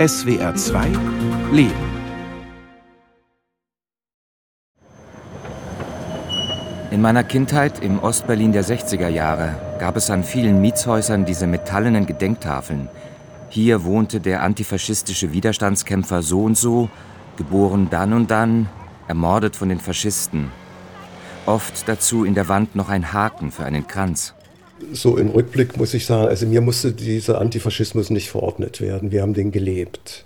SWR 2 Leben. In meiner Kindheit im Ostberlin der 60er Jahre gab es an vielen Mietshäusern diese metallenen Gedenktafeln. Hier wohnte der antifaschistische Widerstandskämpfer so und so, geboren dann und dann, ermordet von den Faschisten. Oft dazu in der Wand noch ein Haken für einen Kranz. So im Rückblick muss ich sagen, also mir musste dieser Antifaschismus nicht verordnet werden. Wir haben den gelebt.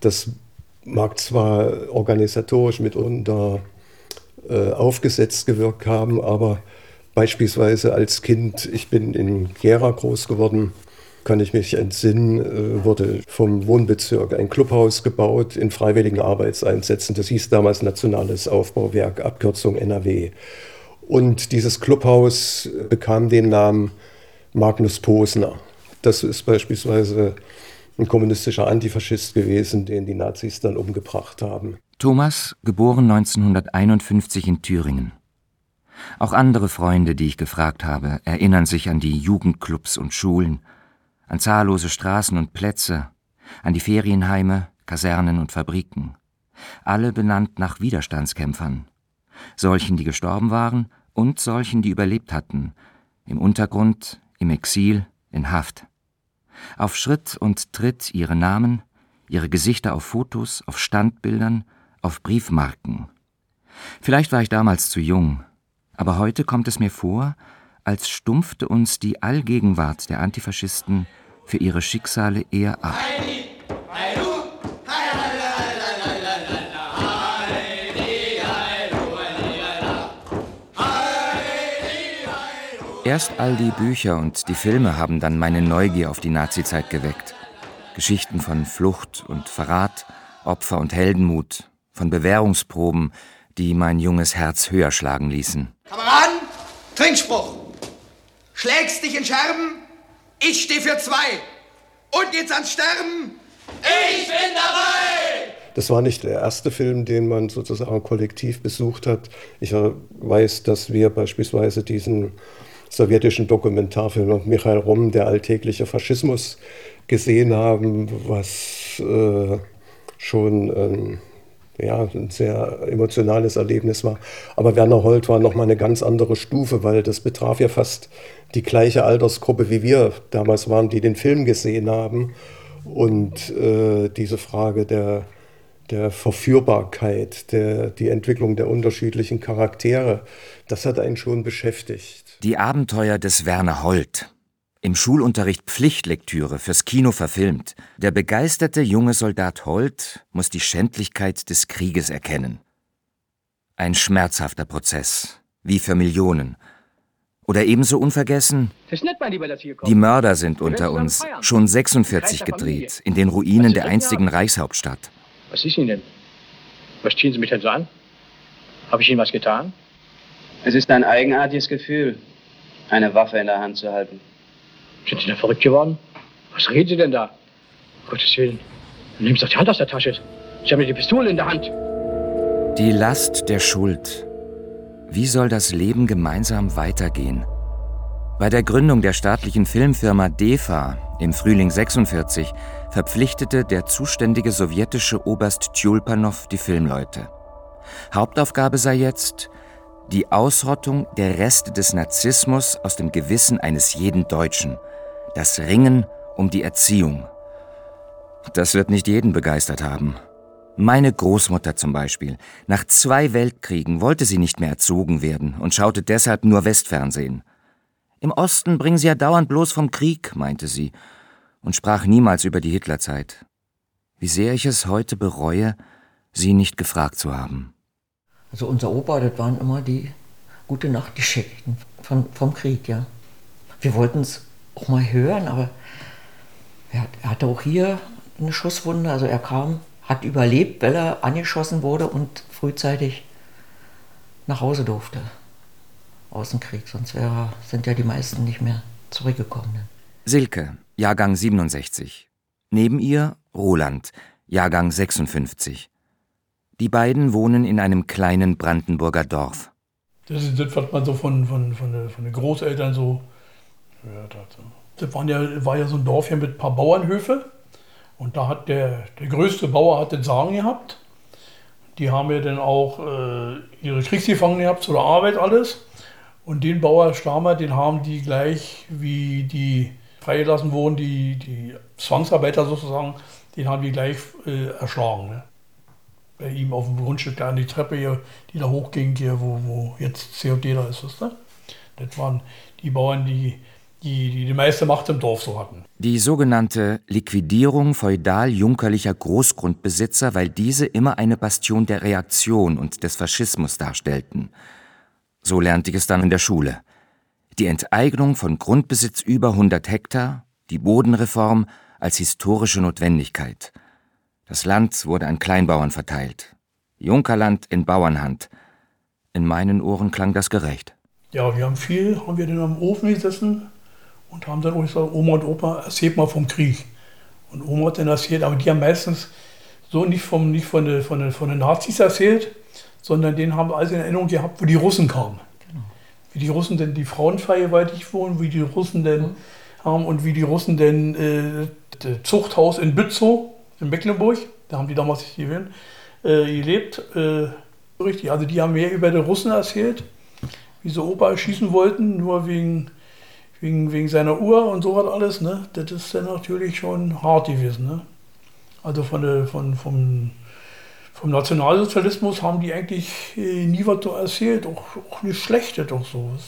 Das mag zwar organisatorisch mitunter äh, aufgesetzt gewirkt haben, aber beispielsweise als Kind, ich bin in Gera groß geworden, kann ich mich entsinnen, äh, wurde vom Wohnbezirk ein Clubhaus gebaut in freiwilligen Arbeitseinsätzen. Das hieß damals Nationales Aufbauwerk, Abkürzung NRW. Und dieses Clubhaus bekam den Namen Magnus Posner. Das ist beispielsweise ein kommunistischer Antifaschist gewesen, den die Nazis dann umgebracht haben. Thomas, geboren 1951 in Thüringen. Auch andere Freunde, die ich gefragt habe, erinnern sich an die Jugendclubs und Schulen, an zahllose Straßen und Plätze, an die Ferienheime, Kasernen und Fabriken, alle benannt nach Widerstandskämpfern, solchen, die gestorben waren und solchen, die überlebt hatten, im Untergrund, im Exil, in Haft. Auf Schritt und Tritt ihre Namen, ihre Gesichter auf Fotos, auf Standbildern, auf Briefmarken. Vielleicht war ich damals zu jung, aber heute kommt es mir vor, als stumpfte uns die Allgegenwart der Antifaschisten für ihre Schicksale eher ab. Erst all die Bücher und die Filme haben dann meine Neugier auf die Nazizeit geweckt. Geschichten von Flucht und Verrat, Opfer und Heldenmut, von Bewährungsproben, die mein junges Herz höher schlagen ließen. Kameraden, Trinkspruch. Schlägst dich in Scherben? Ich stehe für zwei. Und geht's ans Sterben? Ich bin dabei! Das war nicht der erste Film, den man sozusagen kollektiv besucht hat. Ich weiß, dass wir beispielsweise diesen sowjetischen Dokumentarfilm Michael Romm, der alltägliche Faschismus, gesehen haben, was äh, schon ähm, ja, ein sehr emotionales Erlebnis war. Aber Werner Holt war nochmal eine ganz andere Stufe, weil das betraf ja fast die gleiche Altersgruppe wie wir damals waren, die den Film gesehen haben. Und äh, diese Frage der, der Verführbarkeit, der, die Entwicklung der unterschiedlichen Charaktere, das hat einen schon beschäftigt. Die Abenteuer des Werner Holt. Im Schulunterricht Pflichtlektüre fürs Kino verfilmt. Der begeisterte junge Soldat Holt muss die Schändlichkeit des Krieges erkennen. Ein schmerzhafter Prozess, wie für Millionen. Oder ebenso unvergessen, die Mörder sind unter uns, schon 46 gedreht, in den Ruinen der einstigen Reichshauptstadt. Was ist Ihnen denn? Was ziehen Sie mich denn so an? Habe ich Ihnen was getan? Es ist ein eigenartiges Gefühl, eine Waffe in der Hand zu halten. Sind Sie denn verrückt geworden? Was reden Sie denn da? Um Gottes Willen. Nehmen Sie doch die Hand aus der Tasche. Sie haben ja die Pistole in der Hand. Die Last der Schuld. Wie soll das Leben gemeinsam weitergehen? Bei der Gründung der staatlichen Filmfirma DEFA im Frühling 46 verpflichtete der zuständige sowjetische Oberst Tjulpanow die Filmleute. Hauptaufgabe sei jetzt die Ausrottung der Reste des Narzissmus aus dem Gewissen eines jeden Deutschen, das Ringen um die Erziehung. Das wird nicht jeden begeistert haben. Meine Großmutter zum Beispiel. Nach zwei Weltkriegen wollte sie nicht mehr erzogen werden und schaute deshalb nur Westfernsehen. Im Osten bringen sie ja dauernd bloß vom Krieg, meinte sie, und sprach niemals über die Hitlerzeit. Wie sehr ich es heute bereue, sie nicht gefragt zu haben. Also unser Opa, das waren immer die gute Nachtgeschichten von, vom Krieg, ja. Wir wollten es auch mal hören, aber er, er hatte auch hier eine Schusswunde. Also er kam, hat überlebt, weil er angeschossen wurde und frühzeitig nach Hause durfte aus dem Krieg. Sonst wäre, sind ja die meisten nicht mehr zurückgekommen. Silke, Jahrgang 67. Neben ihr Roland, Jahrgang 56. Die beiden wohnen in einem kleinen Brandenburger Dorf. Das ist das, was man so von, von, von, von den Großeltern so gehört hat. Das waren ja, war ja so ein Dorf hier mit ein paar Bauernhöfe. Und da hat der, der größte Bauer hat den Sagen gehabt. Die haben ja dann auch äh, ihre Kriegsgefangenen gehabt, zu der Arbeit alles. Und den Bauer Stamer, den haben die gleich, wie die freigelassen wurden, die, die Zwangsarbeiter sozusagen, den haben die gleich äh, erschlagen. Ne? Bei ihm auf dem Grundstück, da an die Treppe hier, die da hochging, hier, wo, wo jetzt COD da ist. Das, ne? das waren die Bauern, die die, die die meiste Macht im Dorf so hatten. Die sogenannte Liquidierung feudal-junkerlicher Großgrundbesitzer, weil diese immer eine Bastion der Reaktion und des Faschismus darstellten. So lernte ich es dann in der Schule. Die Enteignung von Grundbesitz über 100 Hektar, die Bodenreform als historische Notwendigkeit. Das Land wurde an Kleinbauern verteilt. Junkerland in Bauernhand. In meinen Ohren klang das gerecht. Ja, wir haben viel, haben wir denn am Ofen gesessen, und haben dann gesagt, Oma und Opa, erzählt mal vom Krieg. Und Oma hat dann erzählt, aber die haben meistens so nicht, vom, nicht von, den, von, den, von den Nazis erzählt, sondern denen haben alles in Erinnerung gehabt, wo die Russen kamen. Genau. Wie die Russen denn die Frauen vergewaltigt wurden, wie die Russen denn mhm. haben und wie die Russen denn äh, das Zuchthaus in Bützow in Mecklenburg, da haben die damals gewählt, äh, gelebt. Äh, richtig, also die haben mehr über die Russen erzählt, wie sie Opa erschießen wollten, nur wegen wegen, wegen seiner Uhr und so was alles, ne? das ist dann natürlich schon hart gewesen. Ne? Also von von, vom, vom Nationalsozialismus haben die eigentlich äh, nie was so erzählt, auch, auch nicht Schlechte doch so. Ne?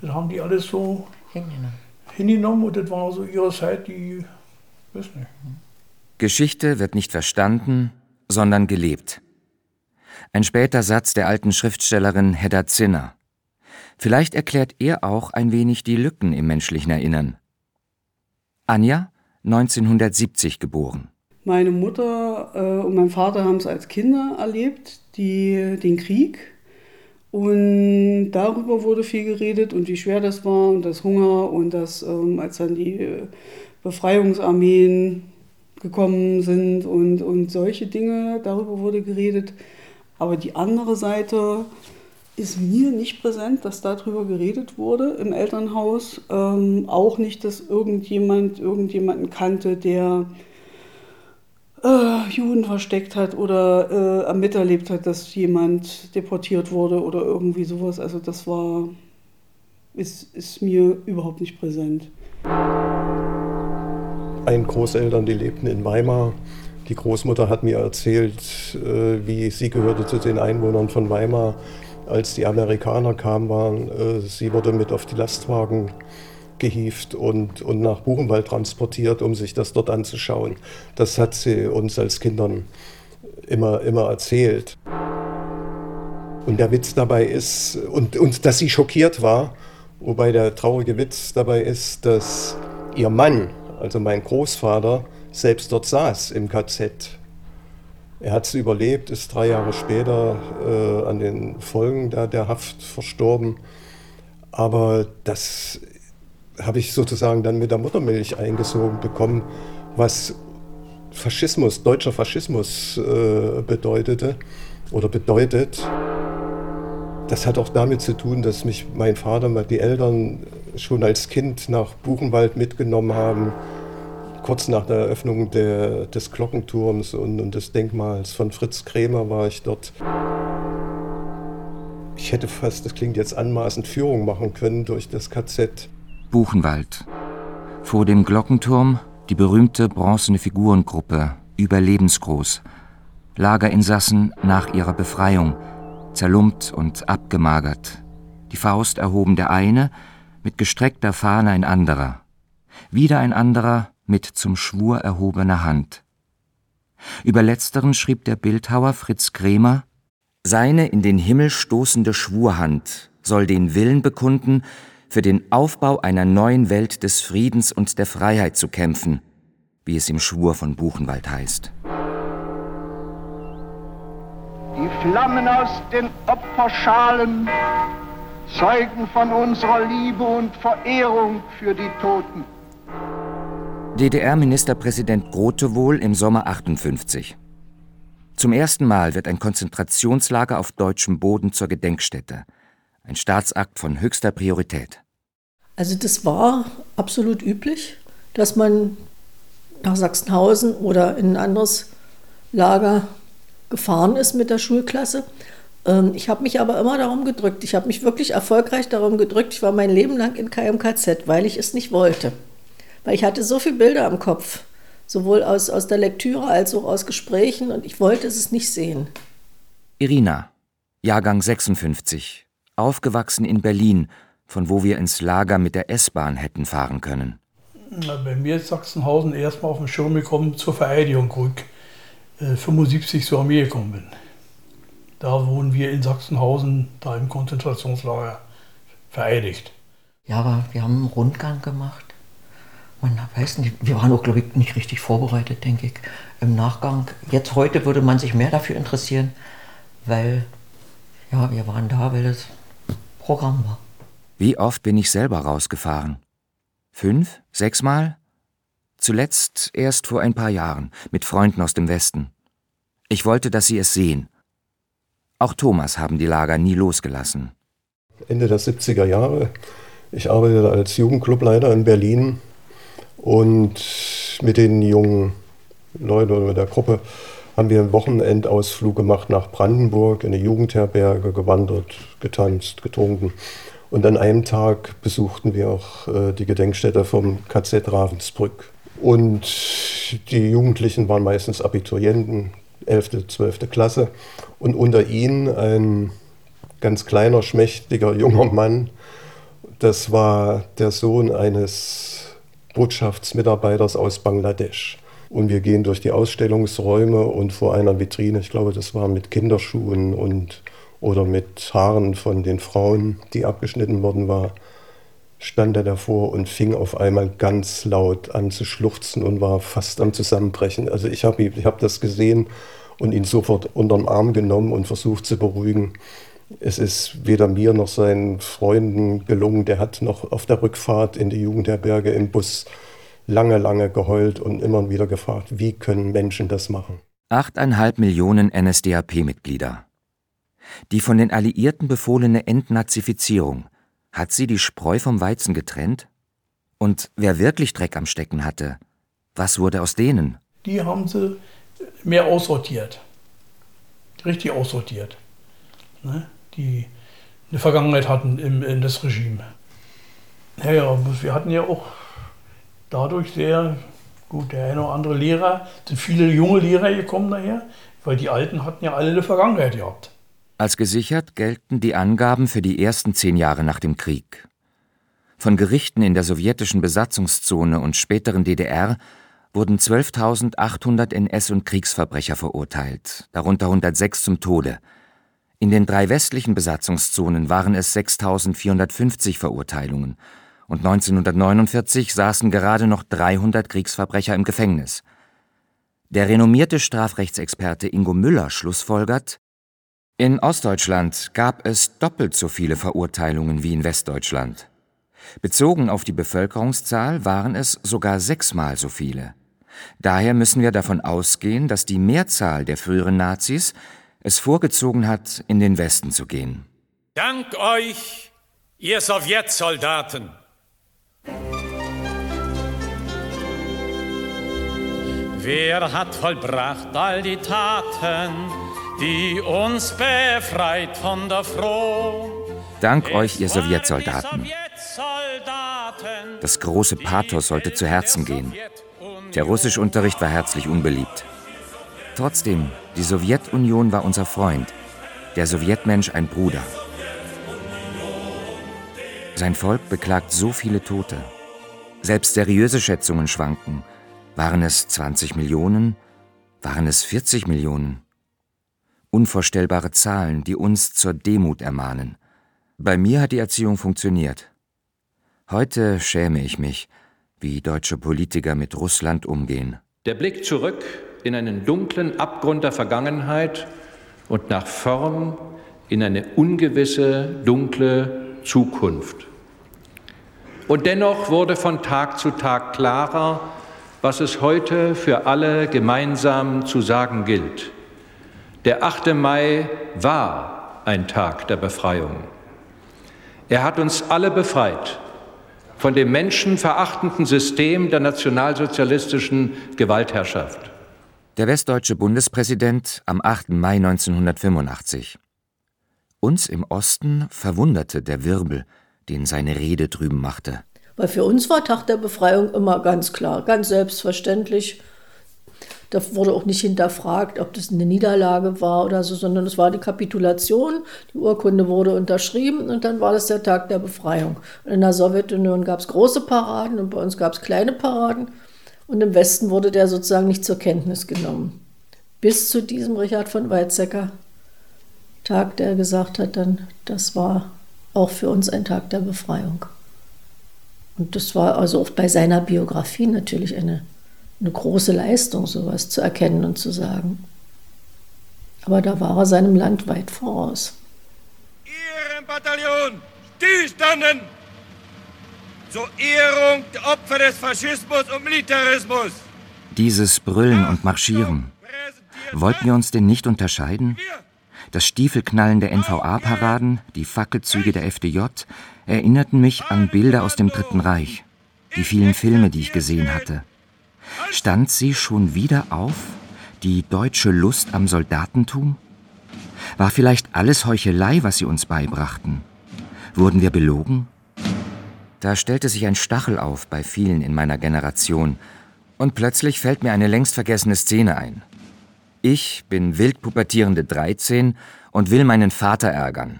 Das haben die alles so hingenommen. hingenommen und das war so ihre Zeit, die, weiß nicht. Geschichte wird nicht verstanden, sondern gelebt. Ein später Satz der alten Schriftstellerin Hedda Zinner. Vielleicht erklärt er auch ein wenig die Lücken im menschlichen Erinnern. Anja, 1970 geboren. Meine Mutter äh, und mein Vater haben es als Kinder erlebt, die, den Krieg. Und darüber wurde viel geredet und wie schwer das war und das Hunger und das, ähm, als dann die äh, Befreiungsarmeen gekommen sind und, und solche Dinge, darüber wurde geredet. Aber die andere Seite, ist mir nicht präsent, dass darüber geredet wurde im Elternhaus. Ähm, auch nicht, dass irgendjemand irgendjemanden kannte, der äh, Juden versteckt hat oder äh, miterlebt hat, dass jemand deportiert wurde oder irgendwie sowas. Also das war, ist, ist mir überhaupt nicht präsent. Ein Großeltern, die lebten in Weimar. Die Großmutter hat mir erzählt, äh, wie sie gehörte zu den Einwohnern von Weimar als die Amerikaner kamen, waren, äh, sie wurde mit auf die Lastwagen gehievt und, und nach Buchenwald transportiert, um sich das dort anzuschauen. Das hat sie uns als Kindern immer, immer erzählt. Und der Witz dabei ist, und, und dass sie schockiert war, wobei der traurige Witz dabei ist, dass ihr Mann, also mein Großvater, selbst dort saß im KZ er hat es überlebt, ist drei Jahre später äh, an den Folgen der, der Haft verstorben. Aber das habe ich sozusagen dann mit der Muttermilch eingesogen bekommen, was Faschismus, deutscher Faschismus äh, bedeutete oder bedeutet. Das hat auch damit zu tun, dass mich mein Vater, die Eltern schon als Kind nach Buchenwald mitgenommen haben kurz nach der Eröffnung der, des Glockenturms und, und, des Denkmals von Fritz Krämer war ich dort. Ich hätte fast, das klingt jetzt anmaßend, Führung machen können durch das KZ. Buchenwald. Vor dem Glockenturm die berühmte bronzene Figurengruppe, überlebensgroß. Lagerinsassen nach ihrer Befreiung, zerlumpt und abgemagert. Die Faust erhoben der eine, mit gestreckter Fahne ein anderer. Wieder ein anderer, mit zum Schwur erhobener Hand. Über letzteren schrieb der Bildhauer Fritz Krämer Seine in den Himmel stoßende Schwurhand soll den Willen bekunden, für den Aufbau einer neuen Welt des Friedens und der Freiheit zu kämpfen, wie es im Schwur von Buchenwald heißt. Die Flammen aus den Opferschalen zeugen von unserer Liebe und Verehrung für die Toten. DDR-Ministerpräsident Grote wohl im Sommer 58. Zum ersten Mal wird ein Konzentrationslager auf deutschem Boden zur Gedenkstätte. Ein Staatsakt von höchster Priorität. Also das war absolut üblich, dass man nach Sachsenhausen oder in ein anderes Lager gefahren ist mit der Schulklasse. Ähm, ich habe mich aber immer darum gedrückt. Ich habe mich wirklich erfolgreich darum gedrückt. Ich war mein Leben lang in KMKZ, weil ich es nicht wollte. Weil ich hatte so viele Bilder im Kopf, sowohl aus, aus der Lektüre als auch aus Gesprächen und ich wollte es nicht sehen. Irina, Jahrgang 56, aufgewachsen in Berlin, von wo wir ins Lager mit der S-Bahn hätten fahren können. Bei mir ist Sachsenhausen erstmal auf den Schirm gekommen zur Vereidigung, wo ich äh, 75 zur Armee gekommen bin. Da wurden wir in Sachsenhausen, da im Konzentrationslager, vereidigt. Ja, aber wir haben einen Rundgang gemacht. Man weiß nicht, wir waren auch, glaube ich, nicht richtig vorbereitet, denke ich, im Nachgang. Jetzt heute würde man sich mehr dafür interessieren, weil, ja, wir waren da, weil das Programm war. Wie oft bin ich selber rausgefahren? Fünf? Sechsmal? Zuletzt erst vor ein paar Jahren, mit Freunden aus dem Westen. Ich wollte, dass sie es sehen. Auch Thomas haben die Lager nie losgelassen. Ende der 70er Jahre. Ich arbeitete als Jugendclubleiter in Berlin und mit den jungen Leuten oder mit der Gruppe haben wir einen Wochenendausflug gemacht nach Brandenburg, in eine Jugendherberge, gewandert, getanzt, getrunken. Und an einem Tag besuchten wir auch äh, die Gedenkstätte vom KZ Ravensbrück. Und die Jugendlichen waren meistens Abiturienten, 11., 12. Klasse. Und unter ihnen ein ganz kleiner, schmächtiger junger Mann. Das war der Sohn eines Botschaftsmitarbeiters aus Bangladesch. Und wir gehen durch die Ausstellungsräume und vor einer Vitrine, ich glaube, das war mit Kinderschuhen und oder mit Haaren von den Frauen, die abgeschnitten worden war, stand er davor und fing auf einmal ganz laut an zu schluchzen und war fast am Zusammenbrechen. Also ich habe ich hab das gesehen und ihn sofort unter den Arm genommen und versucht zu beruhigen. Es ist weder mir noch seinen Freunden gelungen. Der hat noch auf der Rückfahrt in die Jugendherberge im Bus lange, lange geheult und immer wieder gefragt, wie können Menschen das machen? Achteinhalb Millionen NSDAP-Mitglieder. Die von den Alliierten befohlene Entnazifizierung, hat sie die Spreu vom Weizen getrennt? Und wer wirklich Dreck am Stecken hatte, was wurde aus denen? Die haben sie mehr aussortiert. Richtig aussortiert. Ne? Die eine Vergangenheit hatten im, in das Regime. Naja, wir hatten ja auch dadurch sehr, gut, der eine oder andere Lehrer, sind viele junge Lehrer gekommen daher, weil die Alten hatten ja alle eine Vergangenheit gehabt. Als gesichert gelten die Angaben für die ersten zehn Jahre nach dem Krieg. Von Gerichten in der sowjetischen Besatzungszone und späteren DDR wurden 12.800 NS- und Kriegsverbrecher verurteilt, darunter 106 zum Tode. In den drei westlichen Besatzungszonen waren es 6.450 Verurteilungen und 1949 saßen gerade noch 300 Kriegsverbrecher im Gefängnis. Der renommierte Strafrechtsexperte Ingo Müller schlussfolgert, in Ostdeutschland gab es doppelt so viele Verurteilungen wie in Westdeutschland. Bezogen auf die Bevölkerungszahl waren es sogar sechsmal so viele. Daher müssen wir davon ausgehen, dass die Mehrzahl der früheren Nazis es vorgezogen hat, in den Westen zu gehen. Dank euch, ihr Sowjetsoldaten. Wer hat vollbracht all die Taten, die uns befreit von der Froh? Dank euch, ihr Sowjetsoldaten. Das große Pathos sollte zu Herzen gehen. Der Russischunterricht war herzlich unbeliebt. Trotzdem, die Sowjetunion war unser Freund, der Sowjetmensch ein Bruder. Sein Volk beklagt so viele Tote. Selbst seriöse Schätzungen schwanken. Waren es 20 Millionen? Waren es 40 Millionen? Unvorstellbare Zahlen, die uns zur Demut ermahnen. Bei mir hat die Erziehung funktioniert. Heute schäme ich mich, wie deutsche Politiker mit Russland umgehen. Der Blick zurück in einen dunklen Abgrund der Vergangenheit und nach vorn in eine ungewisse, dunkle Zukunft. Und dennoch wurde von Tag zu Tag klarer, was es heute für alle gemeinsam zu sagen gilt. Der 8. Mai war ein Tag der Befreiung. Er hat uns alle befreit von dem menschenverachtenden System der nationalsozialistischen Gewaltherrschaft. Der westdeutsche Bundespräsident am 8. Mai 1985. Uns im Osten verwunderte der Wirbel, den seine Rede drüben machte. Weil für uns war Tag der Befreiung immer ganz klar, ganz selbstverständlich. Da wurde auch nicht hinterfragt, ob das eine Niederlage war oder so, sondern es war die Kapitulation. Die Urkunde wurde unterschrieben und dann war das der Tag der Befreiung. Und in der Sowjetunion gab es große Paraden und bei uns gab es kleine Paraden. Und im Westen wurde der sozusagen nicht zur Kenntnis genommen. Bis zu diesem Richard von Weizsäcker Tag, der gesagt hat, dann, das war auch für uns ein Tag der Befreiung. Und das war also auch bei seiner Biografie natürlich eine, eine große Leistung, sowas zu erkennen und zu sagen. Aber da war er seinem Land weit voraus. Ihr im Bataillon stillstanden zur Ehrung der Opfer des Faschismus und Militarismus. Dieses Brüllen und Marschieren. Wollten wir uns denn nicht unterscheiden? Das Stiefelknallen der NVA-Paraden, die Fackelzüge der FDJ erinnerten mich an Bilder aus dem Dritten Reich, die vielen Filme, die ich gesehen hatte. Stand sie schon wieder auf, die deutsche Lust am Soldatentum? War vielleicht alles Heuchelei, was sie uns beibrachten? Wurden wir belogen? Da stellte sich ein Stachel auf bei vielen in meiner Generation, und plötzlich fällt mir eine längst vergessene Szene ein. Ich bin wild pubertierende 13 und will meinen Vater ärgern.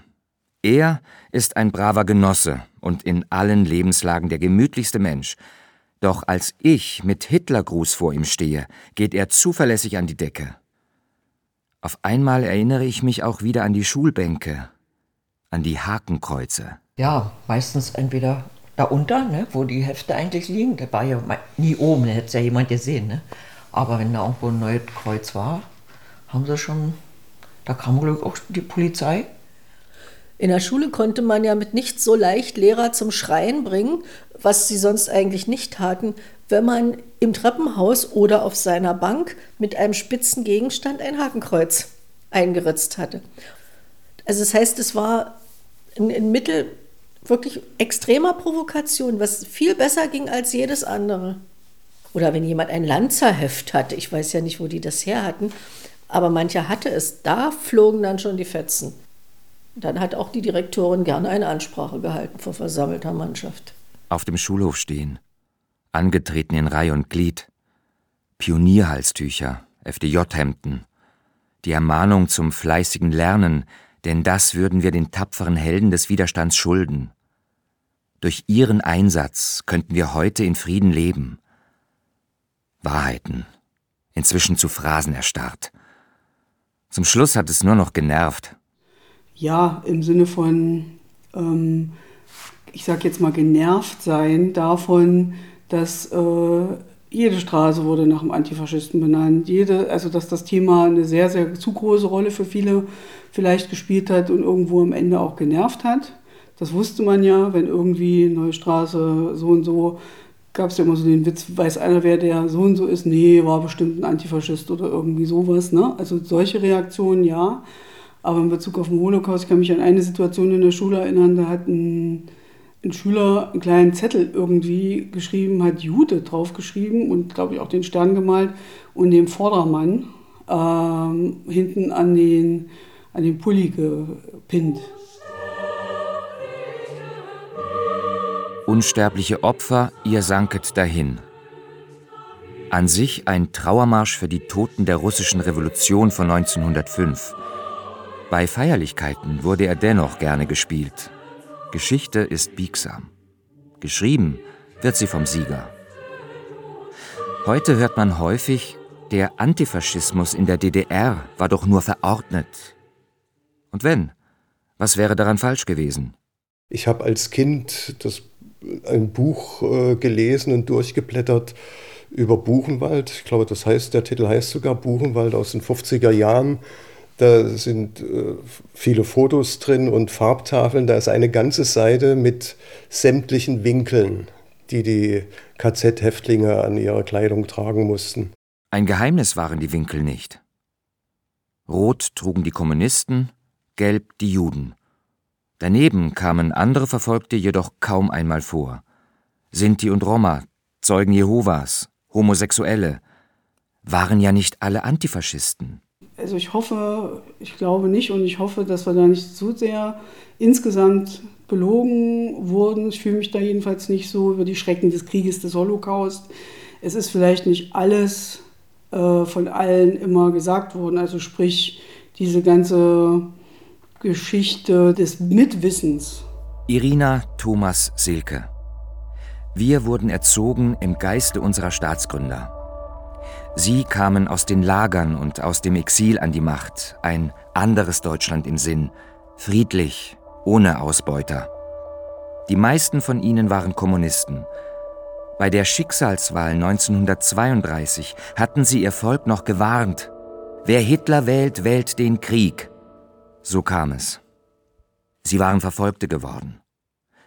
Er ist ein braver Genosse und in allen Lebenslagen der gemütlichste Mensch. Doch als ich mit Hitlergruß vor ihm stehe, geht er zuverlässig an die Decke. Auf einmal erinnere ich mich auch wieder an die Schulbänke, an die Hakenkreuze. Ja, meistens entweder da unter, ne, wo die Hefte eigentlich liegen. Der war ja nie oben, da hätte es ja jemand gesehen. Ne? Aber wenn da irgendwo ein neues Kreuz war, haben sie schon, da kam Glück auch die Polizei. In der Schule konnte man ja mit nichts so leicht Lehrer zum Schreien bringen, was sie sonst eigentlich nicht taten, wenn man im Treppenhaus oder auf seiner Bank mit einem spitzen Gegenstand ein Hakenkreuz eingeritzt hatte. Also das heißt, es war ein Mittel wirklich extremer Provokation, was viel besser ging als jedes andere. Oder wenn jemand ein Lanzerheft hatte, ich weiß ja nicht, wo die das her hatten, aber mancher hatte es. Da flogen dann schon die Fetzen. Dann hat auch die Direktorin gerne eine Ansprache gehalten vor versammelter Mannschaft. Auf dem Schulhof stehen, angetreten in Reih und Glied, Pionierhalstücher, FDJ-Hemden, die Ermahnung zum fleißigen Lernen, denn das würden wir den tapferen Helden des Widerstands schulden. Durch ihren Einsatz könnten wir heute in Frieden leben. Wahrheiten, inzwischen zu Phrasen erstarrt, zum Schluss hat es nur noch genervt. Ja, im Sinne von, ähm, ich sag jetzt mal, genervt sein davon, dass äh, jede Straße wurde nach einem Antifaschisten benannt. Jede, also dass das Thema eine sehr, sehr zu große Rolle für viele vielleicht gespielt hat und irgendwo am Ende auch genervt hat. Das wusste man ja, wenn irgendwie Neue Straße so und so gab es ja immer so den Witz, weiß einer, wer der so und so ist? Nee, war bestimmt ein Antifaschist oder irgendwie sowas. Ne? Also solche Reaktionen ja. Aber in Bezug auf den Holocaust kann ich mich an eine Situation in der Schule erinnern, da hat ein, ein Schüler einen kleinen Zettel irgendwie geschrieben, hat Jude draufgeschrieben und glaube ich auch den Stern gemalt und den Vordermann ähm, hinten an den, an den Pulli gepinnt. Unsterbliche Opfer, ihr sanket dahin. An sich ein Trauermarsch für die Toten der russischen Revolution von 1905. Bei Feierlichkeiten wurde er dennoch gerne gespielt. Geschichte ist biegsam. Geschrieben wird sie vom Sieger. Heute hört man häufig, der Antifaschismus in der DDR war doch nur verordnet. Und wenn? Was wäre daran falsch gewesen? Ich habe als Kind das ein Buch äh, gelesen und durchgeblättert über Buchenwald. Ich glaube, das heißt, der Titel heißt sogar Buchenwald aus den 50er Jahren. Da sind äh, viele Fotos drin und Farbtafeln. Da ist eine ganze Seite mit sämtlichen Winkeln, die die KZ-Häftlinge an ihrer Kleidung tragen mussten. Ein Geheimnis waren die Winkel nicht. Rot trugen die Kommunisten, gelb die Juden. Daneben kamen andere Verfolgte jedoch kaum einmal vor. Sinti und Roma, Zeugen Jehovas, Homosexuelle, waren ja nicht alle Antifaschisten. Also ich hoffe, ich glaube nicht und ich hoffe, dass wir da nicht zu sehr insgesamt belogen wurden. Ich fühle mich da jedenfalls nicht so über die Schrecken des Krieges, des Holocaust. Es ist vielleicht nicht alles äh, von allen immer gesagt worden. Also sprich, diese ganze Geschichte des Mitwissens. Irina Thomas Silke. Wir wurden erzogen im Geiste unserer Staatsgründer. Sie kamen aus den Lagern und aus dem Exil an die Macht, ein anderes Deutschland im Sinn, friedlich, ohne Ausbeuter. Die meisten von ihnen waren Kommunisten. Bei der Schicksalswahl 1932 hatten sie ihr Volk noch gewarnt. Wer Hitler wählt, wählt den Krieg. So kam es. Sie waren Verfolgte geworden.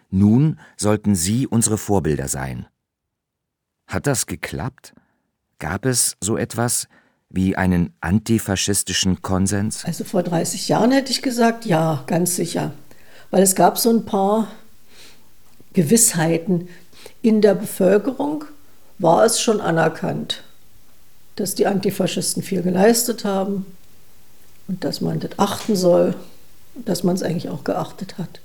Nun sollten sie unsere Vorbilder sein. Hat das geklappt? Gab es so etwas wie einen antifaschistischen Konsens? Also vor 30 Jahren hätte ich gesagt, ja, ganz sicher. Weil es gab so ein paar Gewissheiten. In der Bevölkerung war es schon anerkannt, dass die Antifaschisten viel geleistet haben und dass man das achten soll, dass man es eigentlich auch geachtet hat.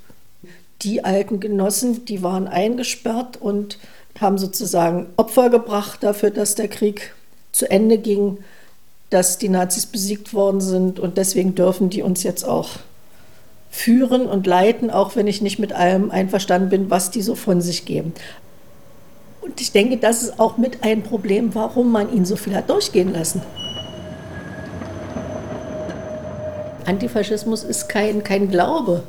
Die alten Genossen, die waren eingesperrt und haben sozusagen Opfer gebracht dafür, dass der Krieg zu Ende ging, dass die Nazis besiegt worden sind und deswegen dürfen die uns jetzt auch führen und leiten, auch wenn ich nicht mit allem einverstanden bin, was die so von sich geben. Und ich denke, das ist auch mit ein Problem, warum man ihn so viel hat durchgehen lassen. Antifaschismus ist kein, kein Glaube.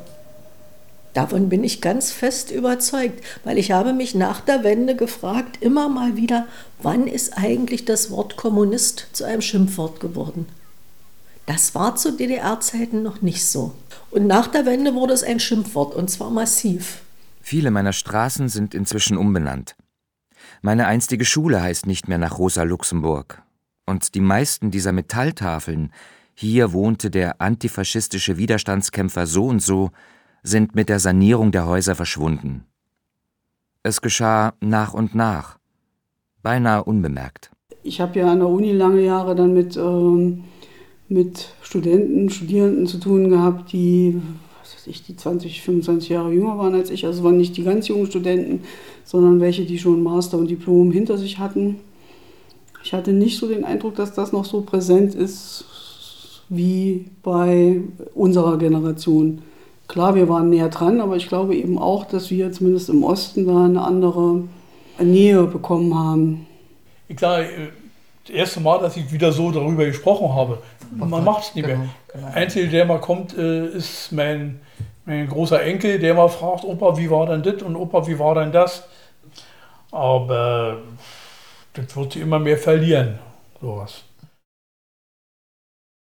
Davon bin ich ganz fest überzeugt, weil ich habe mich nach der Wende gefragt, immer mal wieder, wann ist eigentlich das Wort Kommunist zu einem Schimpfwort geworden? Das war zu DDR-Zeiten noch nicht so. Und nach der Wende wurde es ein Schimpfwort, und zwar massiv. Viele meiner Straßen sind inzwischen umbenannt. Meine einstige Schule heißt nicht mehr nach Rosa Luxemburg. Und die meisten dieser Metalltafeln, hier wohnte der antifaschistische Widerstandskämpfer so und so, sind mit der Sanierung der Häuser verschwunden. Es geschah nach und nach, beinahe unbemerkt. Ich habe ja an der Uni lange Jahre dann mit, ähm, mit Studenten, Studierenden zu tun gehabt, die, was weiß ich, die 20, 25 Jahre jünger waren als ich. Also waren nicht die ganz jungen Studenten, sondern welche, die schon Master und Diplom hinter sich hatten. Ich hatte nicht so den Eindruck, dass das noch so präsent ist wie bei unserer Generation. Klar, wir waren näher dran, aber ich glaube eben auch, dass wir zumindest im Osten da eine andere Nähe bekommen haben. Klar, äh, das erste Mal, dass ich wieder so darüber gesprochen habe. Man macht es nicht mehr. Genau. Einzige, der mal kommt, äh, ist mein, mein großer Enkel, der mal fragt, Opa, wie war denn das und Opa, wie war denn das? Aber das wird sich immer mehr verlieren, sowas.